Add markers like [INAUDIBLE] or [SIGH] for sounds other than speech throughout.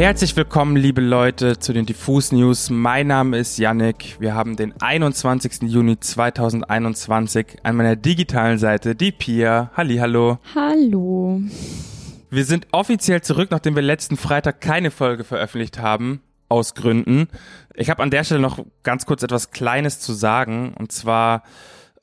Herzlich willkommen, liebe Leute, zu den Diffus News. Mein Name ist Yannick. Wir haben den 21. Juni 2021 an meiner digitalen Seite die Pia. Hallo. Hallo. Wir sind offiziell zurück, nachdem wir letzten Freitag keine Folge veröffentlicht haben. Aus Gründen. Ich habe an der Stelle noch ganz kurz etwas Kleines zu sagen. Und zwar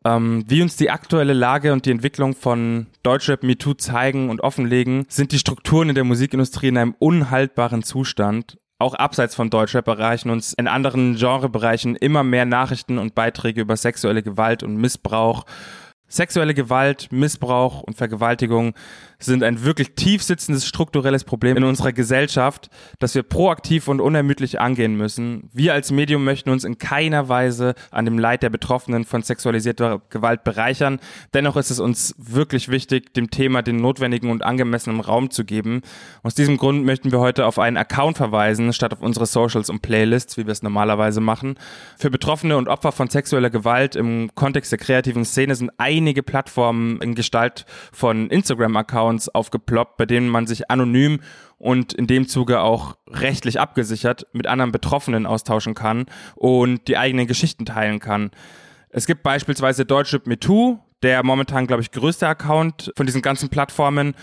ähm, wie uns die aktuelle Lage und die Entwicklung von Deutschrap MeToo zeigen und offenlegen, sind die Strukturen in der Musikindustrie in einem unhaltbaren Zustand. Auch abseits von Deutschrap erreichen uns in anderen Genrebereichen immer mehr Nachrichten und Beiträge über sexuelle Gewalt und Missbrauch. Sexuelle Gewalt, Missbrauch und Vergewaltigung sind ein wirklich tief sitzendes strukturelles Problem in unserer Gesellschaft, das wir proaktiv und unermüdlich angehen müssen. Wir als Medium möchten uns in keiner Weise an dem Leid der Betroffenen von sexualisierter Gewalt bereichern. Dennoch ist es uns wirklich wichtig, dem Thema den notwendigen und angemessenen Raum zu geben. Aus diesem Grund möchten wir heute auf einen Account verweisen, statt auf unsere Socials und Playlists, wie wir es normalerweise machen. Für Betroffene und Opfer von sexueller Gewalt im Kontext der kreativen Szene sind einige Plattformen in Gestalt von Instagram-Accounts Accounts aufgeploppt, bei denen man sich anonym und in dem Zuge auch rechtlich abgesichert mit anderen Betroffenen austauschen kann und die eigenen Geschichten teilen kann. Es gibt beispielsweise Deutschrap MeToo, der momentan, glaube ich, größte Account von diesen ganzen Plattformen.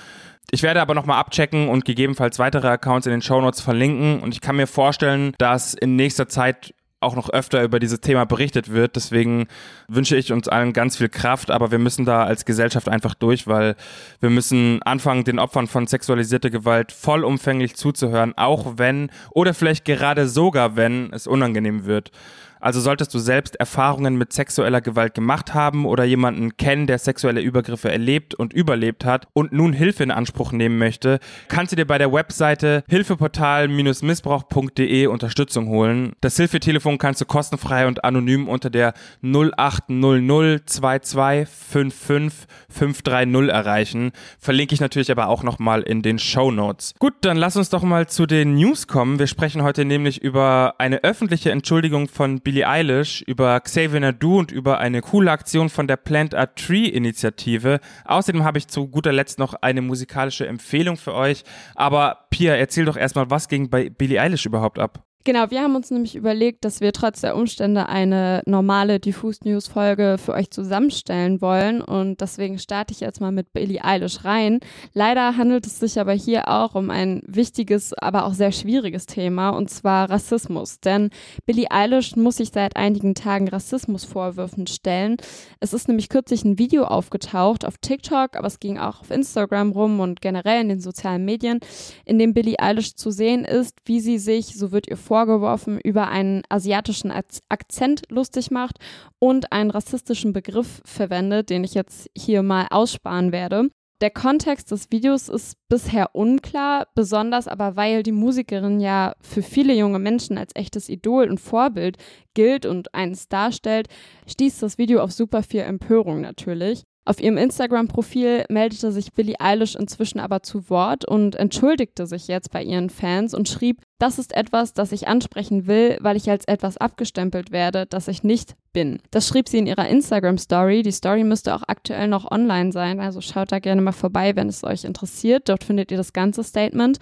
Ich werde aber nochmal abchecken und gegebenenfalls weitere Accounts in den Show Notes verlinken und ich kann mir vorstellen, dass in nächster Zeit auch noch öfter über dieses Thema berichtet wird. Deswegen wünsche ich uns allen ganz viel Kraft, aber wir müssen da als Gesellschaft einfach durch, weil wir müssen anfangen, den Opfern von sexualisierter Gewalt vollumfänglich zuzuhören, auch wenn oder vielleicht gerade sogar wenn es unangenehm wird. Also solltest du selbst Erfahrungen mit sexueller Gewalt gemacht haben oder jemanden kennen, der sexuelle Übergriffe erlebt und überlebt hat und nun Hilfe in Anspruch nehmen möchte, kannst du dir bei der Webseite hilfeportal-missbrauch.de Unterstützung holen. Das Hilfetelefon kannst du kostenfrei und anonym unter der 0800 22 55 530 erreichen. Verlinke ich natürlich aber auch nochmal in den Show Notes. Gut, dann lass uns doch mal zu den News kommen. Wir sprechen heute nämlich über eine öffentliche Entschuldigung von Billy Billie Eilish, über Xavier Nadu und über eine coole Aktion von der Plant a Tree Initiative. Außerdem habe ich zu guter Letzt noch eine musikalische Empfehlung für euch. Aber Pia, erzähl doch erstmal, was ging bei Billie Eilish überhaupt ab? Genau, wir haben uns nämlich überlegt, dass wir trotz der Umstände eine normale Diffus News Folge für euch zusammenstellen wollen und deswegen starte ich jetzt mal mit Billie Eilish rein. Leider handelt es sich aber hier auch um ein wichtiges, aber auch sehr schwieriges Thema und zwar Rassismus, denn Billie Eilish muss sich seit einigen Tagen Rassismusvorwürfen stellen. Es ist nämlich kürzlich ein Video aufgetaucht auf TikTok, aber es ging auch auf Instagram rum und generell in den sozialen Medien, in dem Billie Eilish zu sehen ist, wie sie sich, so wird ihr vor vorgeworfen, über einen asiatischen Akzent lustig macht und einen rassistischen Begriff verwendet, den ich jetzt hier mal aussparen werde. Der Kontext des Videos ist bisher unklar, besonders aber weil die Musikerin ja für viele junge Menschen als echtes Idol und Vorbild gilt und eins darstellt, stieß das Video auf super viel Empörung natürlich. Auf ihrem Instagram-Profil meldete sich Billie Eilish inzwischen aber zu Wort und entschuldigte sich jetzt bei ihren Fans und schrieb, das ist etwas, das ich ansprechen will, weil ich als etwas abgestempelt werde, das ich nicht bin. Das schrieb sie in ihrer Instagram-Story. Die Story müsste auch aktuell noch online sein, also schaut da gerne mal vorbei, wenn es euch interessiert. Dort findet ihr das ganze Statement.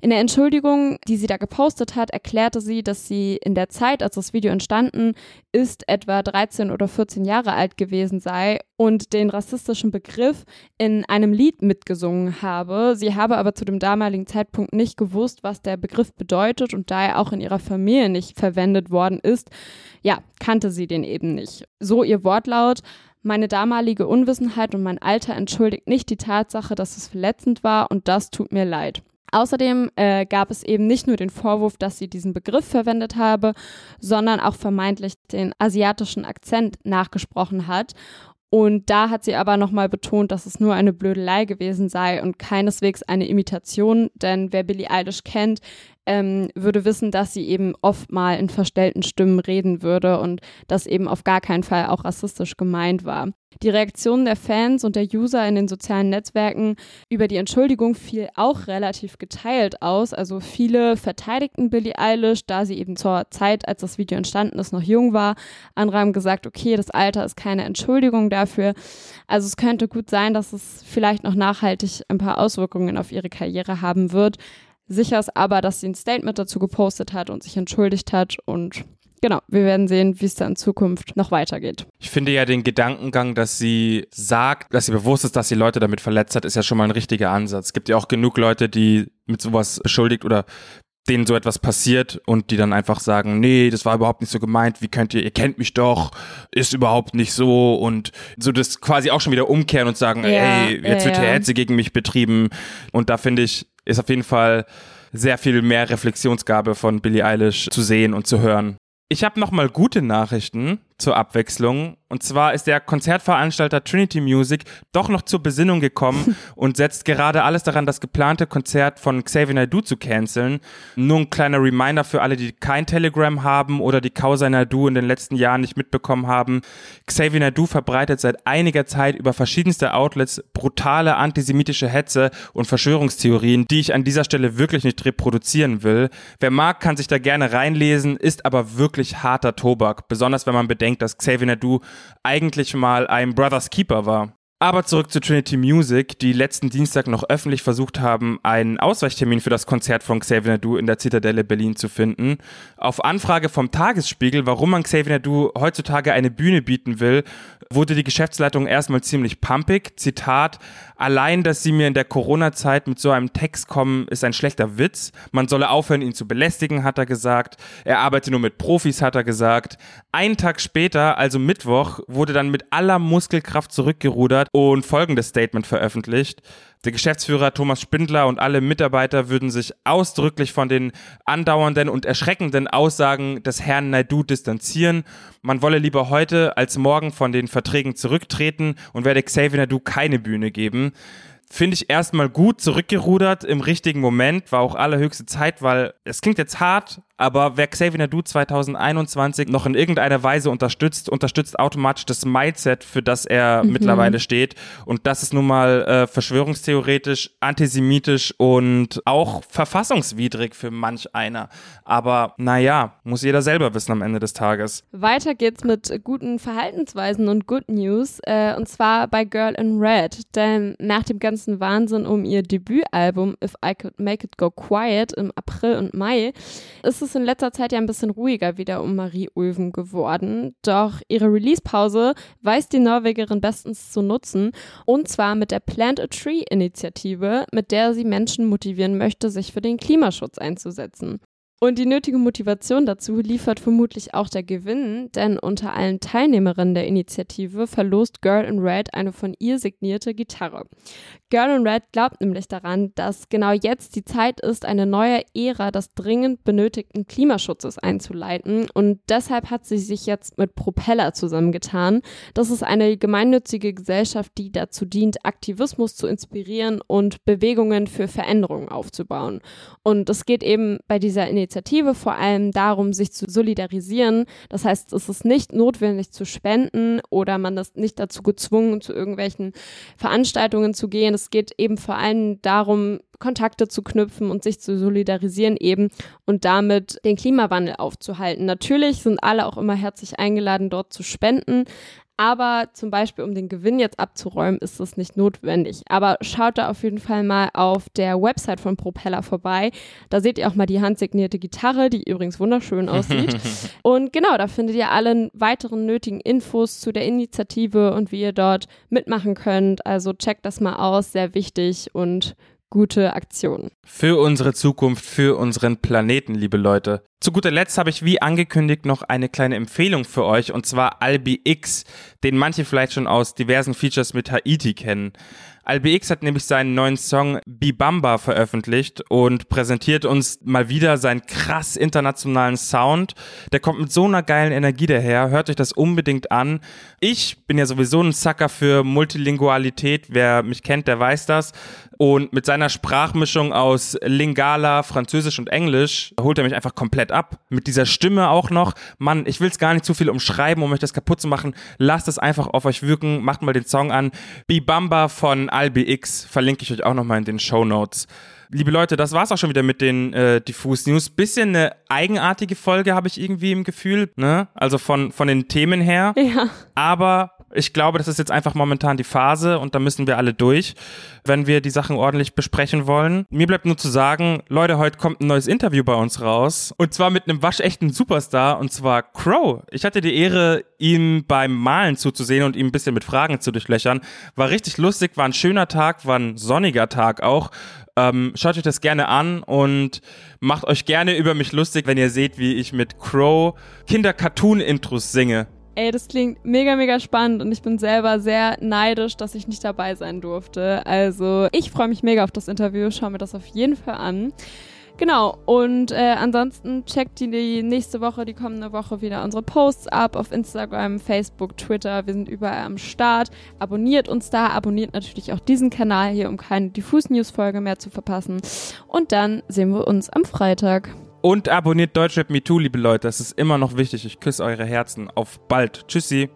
In der Entschuldigung, die sie da gepostet hat, erklärte sie, dass sie in der Zeit, als das Video entstanden ist, etwa 13 oder 14 Jahre alt gewesen sei und den rassistischen Begriff in einem Lied mitgesungen habe. Sie habe aber zu dem damaligen Zeitpunkt nicht gewusst, was der Begriff bedeutet und da er auch in ihrer Familie nicht verwendet worden ist, ja, kannte sie den eben nicht. So ihr Wortlaut. Meine damalige Unwissenheit und mein Alter entschuldigt nicht die Tatsache, dass es verletzend war und das tut mir leid. Außerdem äh, gab es eben nicht nur den Vorwurf, dass sie diesen Begriff verwendet habe, sondern auch vermeintlich den asiatischen Akzent nachgesprochen hat. Und da hat sie aber nochmal betont, dass es nur eine Blödelei gewesen sei und keineswegs eine Imitation, denn wer Billie Eilish kennt, ähm, würde wissen, dass sie eben oft mal in verstellten Stimmen reden würde und das eben auf gar keinen Fall auch rassistisch gemeint war. Die Reaktion der Fans und der User in den sozialen Netzwerken über die Entschuldigung fiel auch relativ geteilt aus. Also viele verteidigten Billie Eilish, da sie eben zur Zeit, als das Video entstanden ist, noch jung war. Andere haben gesagt, okay, das Alter ist keine Entschuldigung dafür. Also es könnte gut sein, dass es vielleicht noch nachhaltig ein paar Auswirkungen auf ihre Karriere haben wird. Sicher ist aber, dass sie ein Statement dazu gepostet hat und sich entschuldigt hat und genau, wir werden sehen, wie es da in Zukunft noch weitergeht. Ich finde ja den Gedankengang, dass sie sagt, dass sie bewusst ist, dass sie Leute damit verletzt hat, ist ja schon mal ein richtiger Ansatz. Es gibt ja auch genug Leute, die mit sowas beschuldigt oder denen so etwas passiert und die dann einfach sagen, nee, das war überhaupt nicht so gemeint, wie könnt ihr, ihr kennt mich doch, ist überhaupt nicht so und so das quasi auch schon wieder umkehren und sagen, ja, ey, jetzt ja, wird hier Hetze gegen mich betrieben und da finde ich, ist auf jeden Fall sehr viel mehr Reflexionsgabe von Billie Eilish zu sehen und zu hören. Ich habe noch mal gute Nachrichten zur Abwechslung. Und zwar ist der Konzertveranstalter Trinity Music doch noch zur Besinnung gekommen [LAUGHS] und setzt gerade alles daran, das geplante Konzert von Xavier Naidoo zu canceln. Nur ein kleiner Reminder für alle, die kein Telegram haben oder die Causa Naidoo in den letzten Jahren nicht mitbekommen haben. Xavier Naidoo verbreitet seit einiger Zeit über verschiedenste Outlets brutale antisemitische Hetze und Verschwörungstheorien, die ich an dieser Stelle wirklich nicht reproduzieren will. Wer mag, kann sich da gerne reinlesen, ist aber wirklich harter Tobak, besonders wenn man bedenkt, denkt, dass Xavier Nadu eigentlich mal ein Brothers Keeper war. Aber zurück zu Trinity Music, die letzten Dienstag noch öffentlich versucht haben, einen Ausweichtermin für das Konzert von Xavier Nadu in der Zitadelle Berlin zu finden. Auf Anfrage vom Tagesspiegel, warum man Xavier Nadu heutzutage eine Bühne bieten will, wurde die Geschäftsleitung erstmal ziemlich pumpig. Zitat, allein, dass sie mir in der Corona-Zeit mit so einem Text kommen, ist ein schlechter Witz. Man solle aufhören, ihn zu belästigen, hat er gesagt. Er arbeite nur mit Profis, hat er gesagt. Einen Tag später, also Mittwoch, wurde dann mit aller Muskelkraft zurückgerudert und folgendes Statement veröffentlicht. Der Geschäftsführer Thomas Spindler und alle Mitarbeiter würden sich ausdrücklich von den andauernden und erschreckenden Aussagen des Herrn Naidu distanzieren. Man wolle lieber heute als morgen von den Verträgen zurücktreten und werde Xavier Naidu keine Bühne geben finde ich erstmal gut zurückgerudert im richtigen Moment, war auch allerhöchste Zeit, weil es klingt jetzt hart, aber wer Xavier Nadu 2021 noch in irgendeiner Weise unterstützt, unterstützt automatisch das Mindset, für das er mhm. mittlerweile steht. Und das ist nun mal äh, verschwörungstheoretisch, antisemitisch und auch verfassungswidrig für manch einer. Aber naja, muss jeder selber wissen am Ende des Tages. Weiter geht's mit guten Verhaltensweisen und Good News. Äh, und zwar bei Girl in Red. Denn nach dem ganzen Wahnsinn um ihr Debütalbum If I Could Make It Go Quiet im April und Mai ist es es in letzter Zeit ja ein bisschen ruhiger wieder um Marie Ulven geworden. Doch ihre Release-Pause weiß die Norwegerin bestens zu nutzen. Und zwar mit der Plant a Tree-Initiative, mit der sie Menschen motivieren möchte, sich für den Klimaschutz einzusetzen. Und die nötige Motivation dazu liefert vermutlich auch der Gewinn, denn unter allen Teilnehmerinnen der Initiative verlost Girl in Red eine von ihr signierte Gitarre. Girl in Red glaubt nämlich daran, dass genau jetzt die Zeit ist, eine neue Ära des dringend benötigten Klimaschutzes einzuleiten und deshalb hat sie sich jetzt mit Propeller zusammengetan. Das ist eine gemeinnützige Gesellschaft, die dazu dient, Aktivismus zu inspirieren und Bewegungen für Veränderungen aufzubauen. Und es geht eben bei dieser Initiative Initiative vor allem darum, sich zu solidarisieren. Das heißt, es ist nicht notwendig zu spenden oder man ist nicht dazu gezwungen, zu irgendwelchen Veranstaltungen zu gehen. Es geht eben vor allem darum, Kontakte zu knüpfen und sich zu solidarisieren eben und damit den Klimawandel aufzuhalten. Natürlich sind alle auch immer herzlich eingeladen, dort zu spenden, aber zum Beispiel, um den Gewinn jetzt abzuräumen, ist das nicht notwendig. Aber schaut da auf jeden Fall mal auf der Website von Propeller vorbei. Da seht ihr auch mal die handsignierte Gitarre, die übrigens wunderschön aussieht. [LAUGHS] und genau, da findet ihr alle weiteren nötigen Infos zu der Initiative und wie ihr dort mitmachen könnt. Also checkt das mal aus, sehr wichtig und gute Aktion. Für unsere Zukunft, für unseren Planeten, liebe Leute. Zu guter Letzt habe ich wie angekündigt noch eine kleine Empfehlung für euch und zwar Albi X, den manche vielleicht schon aus diversen Features mit Haiti kennen. AlBX hat nämlich seinen neuen Song Bibamba veröffentlicht und präsentiert uns mal wieder seinen krass internationalen Sound. Der kommt mit so einer geilen Energie daher. Hört euch das unbedingt an. Ich bin ja sowieso ein Sucker für Multilingualität. Wer mich kennt, der weiß das. Und mit seiner Sprachmischung aus Lingala, Französisch und Englisch holt er mich einfach komplett ab. Mit dieser Stimme auch noch. Mann, ich will es gar nicht zu viel umschreiben, um euch das kaputt zu machen. Lasst es einfach auf euch wirken. Macht mal den Song an. Bibamba von AlBX verlinke ich euch auch nochmal in den Show Notes. Liebe Leute, das war's auch schon wieder mit den äh, Diffus News. Bisschen eine eigenartige Folge habe ich irgendwie im Gefühl, ne? Also von, von den Themen her. Ja. Aber Ich glaube, das ist jetzt einfach momentan die Phase und da müssen wir alle durch, wenn wir die Sachen ordentlich besprechen wollen. Mir bleibt nur zu sagen, Leute, heute kommt ein neues Interview bei uns raus und zwar mit einem waschechten Superstar und zwar Crow. Ich hatte die Ehre, ihm beim Malen zuzusehen und ihm ein bisschen mit Fragen zu durchlöchern. War richtig lustig, war ein schöner Tag, war ein sonniger Tag auch. Ähm, schaut euch das gerne an und macht euch gerne über mich lustig, wenn ihr seht, wie ich mit Crow Kinder-Cartoon-Intros singe. Ey, das klingt mega, mega spannend und ich bin selber sehr neidisch, dass ich nicht dabei sein durfte. Also ich freue mich mega auf das Interview, schau mir das auf jeden Fall an. Genau, und äh, ansonsten checkt die, die nächste Woche, die kommende Woche wieder unsere Posts ab auf Instagram, Facebook, Twitter. Wir sind überall am Start. Abonniert uns da, abonniert natürlich auch diesen Kanal hier, um keine Diffus-News-Folge mehr zu verpassen. Und dann sehen wir uns am Freitag. Und abonniert Deutschrap Me Too, liebe Leute. Das ist immer noch wichtig. Ich küsse eure Herzen. Auf bald. Tschüssi.